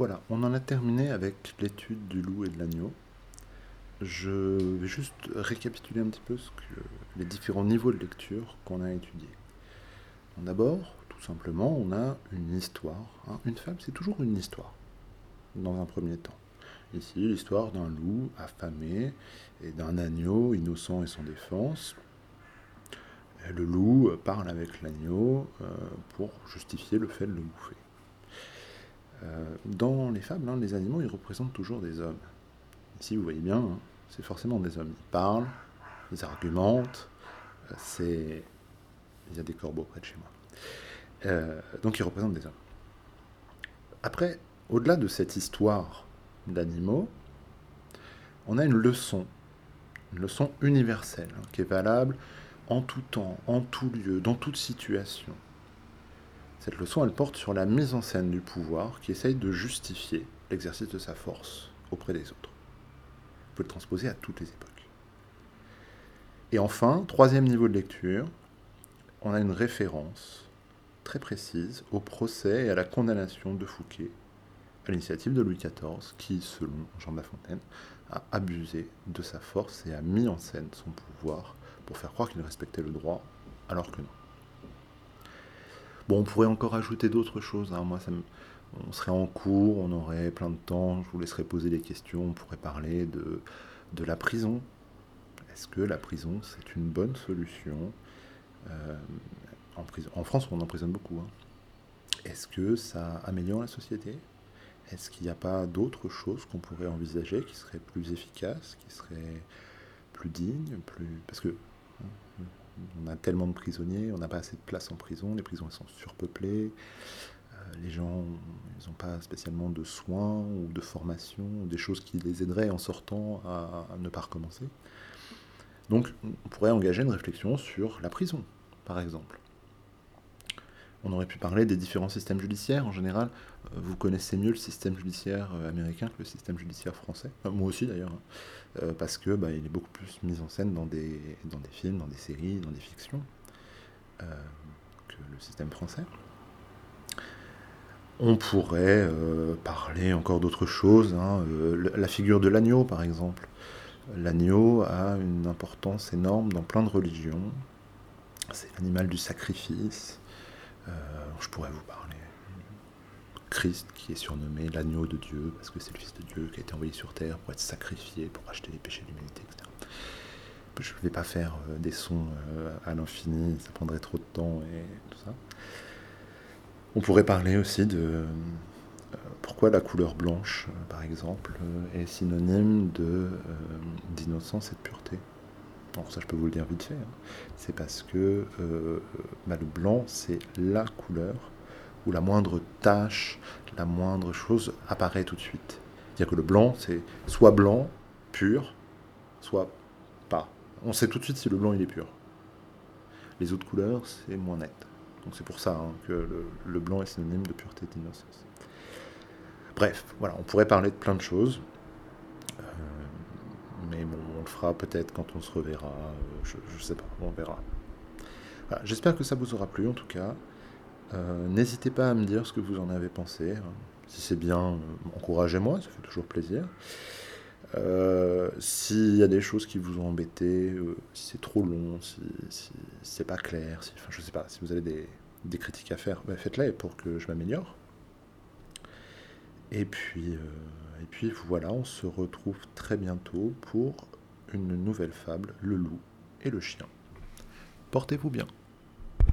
Voilà, on en a terminé avec l'étude du loup et de l'agneau. Je vais juste récapituler un petit peu les différents niveaux de lecture qu'on a étudiés. D'abord, tout simplement, on a une histoire. hein. Une fable, c'est toujours une histoire, dans un premier temps. Ici, l'histoire d'un loup affamé et d'un agneau innocent et sans défense. Le loup parle avec l'agneau euh, pour justifier le fait de le bouffer. Dans les fables, hein, les animaux, ils représentent toujours des hommes. Ici, vous voyez bien, hein, c'est forcément des hommes. Ils parlent, ils argumentent, euh, c'est... Il y a des corbeaux près de chez moi. Euh, donc ils représentent des hommes. Après, au-delà de cette histoire d'animaux, on a une leçon, une leçon universelle, hein, qui est valable en tout temps, en tout lieu, dans toute situation. Cette leçon, elle porte sur la mise en scène du pouvoir qui essaye de justifier l'exercice de sa force auprès des autres. Vous pouvez le transposer à toutes les époques. Et enfin, troisième niveau de lecture, on a une référence très précise au procès et à la condamnation de Fouquet à l'initiative de Louis XIV, qui, selon Jean de La Fontaine, a abusé de sa force et a mis en scène son pouvoir pour faire croire qu'il respectait le droit, alors que non. On pourrait encore ajouter d'autres choses. hein. Moi, on serait en cours, on aurait plein de temps, je vous laisserai poser des questions, on pourrait parler de, la prison. Est-ce que la prison, c'est une bonne solution Euh, en France, on emprisonne beaucoup. hein. Est-ce que ça améliore la société? Est-ce qu'il n'y a pas d'autres choses qu'on pourrait envisager qui seraient plus efficaces, qui seraient plus dignes, plus... Parce que hein, on a tellement de prisonniers, on n'a pas assez de place en prison, les prisons sont surpeuplées, euh, les gens n'ont pas spécialement de soins ou de formation, des choses qui les aideraient en sortant à ne pas recommencer. Donc on pourrait engager une réflexion sur la prison, par exemple. On aurait pu parler des différents systèmes judiciaires. En général, euh, vous connaissez mieux le système judiciaire euh, américain que le système judiciaire français. Moi aussi d'ailleurs, hein. Euh, parce que bah, est beaucoup plus mis en scène dans des, films, dans des séries, dans des fictions que le système français. On pourrait parler encore d'autres choses. hein, la figure de l'agneau, par exemple. L'agneau a une importance énorme dans plein de religions. C'est l'animal du sacrifice. Euh, je pourrais vous parler Christ, qui est surnommé l'agneau de Dieu, parce que c'est le Fils de Dieu qui a été envoyé sur terre pour être sacrifié, pour racheter les péchés de l'humanité, etc. Je ne vais pas faire euh, des sons euh, à l'infini, ça prendrait trop de temps et tout ça. On pourrait parler aussi de pourquoi la couleur blanche, par exemple, est synonyme d'innocence et de pureté. Alors ça, je peux vous le dire vite fait. hein. C'est parce que euh, bah, le blanc, c'est la couleur où la moindre tache, la moindre chose apparaît tout de suite. C'est-à-dire que le blanc, c'est soit blanc, pur, soit pas. On sait tout de suite si le blanc il est pur. Les autres couleurs, c'est moins net. Donc c'est pour ça hein, que le, le blanc est synonyme de pureté et d'innocence. Bref, voilà, on pourrait parler de plein de choses. On le fera peut-être quand on se reverra. euh, Je, je sais pas, on verra. J'espère que ça vous aura plu en tout cas. Euh, N'hésitez pas à me dire ce que vous en avez pensé. hein. Si c'est bien, euh, encouragez-moi, ça fait toujours plaisir. S'il y a des choses qui vous ont embêté, si c'est trop long, si, c'est pas clair, si, enfin, je sais pas, si vous avez des, critiques à faire, bah, faites-les pour que je m'améliore. Et puis, et puis voilà, on se retrouve très bientôt pour une nouvelle fable, le loup et le chien. Portez-vous bien.